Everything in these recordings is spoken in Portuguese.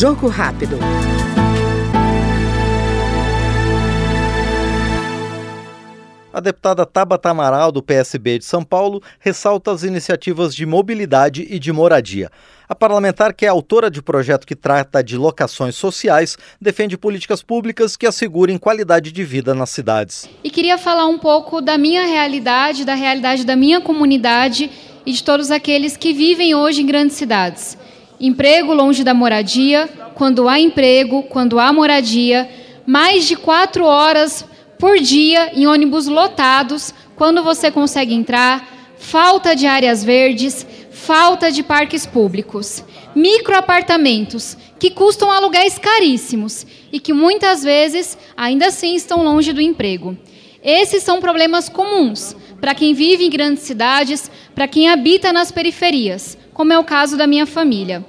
Jogo rápido. A deputada Tabata Amaral, do PSB de São Paulo, ressalta as iniciativas de mobilidade e de moradia. A parlamentar, que é autora de projeto que trata de locações sociais, defende políticas públicas que assegurem qualidade de vida nas cidades. E queria falar um pouco da minha realidade, da realidade da minha comunidade e de todos aqueles que vivem hoje em grandes cidades. Emprego longe da moradia, quando há emprego, quando há moradia, mais de quatro horas por dia em ônibus lotados, quando você consegue entrar, falta de áreas verdes, falta de parques públicos, microapartamentos que custam aluguéis caríssimos e que muitas vezes ainda assim estão longe do emprego. Esses são problemas comuns para quem vive em grandes cidades, para quem habita nas periferias, como é o caso da minha família.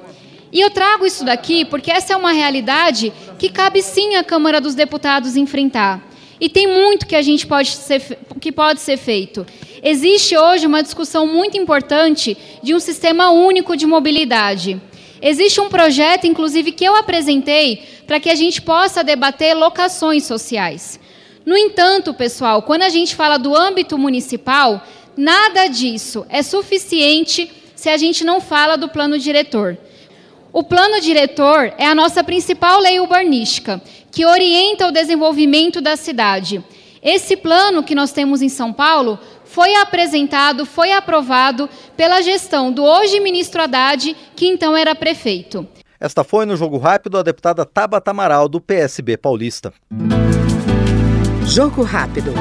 E eu trago isso daqui porque essa é uma realidade que cabe sim à Câmara dos Deputados enfrentar. E tem muito que a gente pode ser, que pode ser feito. Existe hoje uma discussão muito importante de um sistema único de mobilidade. Existe um projeto, inclusive, que eu apresentei para que a gente possa debater locações sociais. No entanto, pessoal, quando a gente fala do âmbito municipal, nada disso é suficiente se a gente não fala do plano diretor. O plano diretor é a nossa principal lei urbanística, que orienta o desenvolvimento da cidade. Esse plano que nós temos em São Paulo foi apresentado, foi aprovado pela gestão do hoje ministro Haddad, que então era prefeito. Esta foi no Jogo Rápido a deputada Tabata Amaral, do PSB paulista. Jogo Rápido.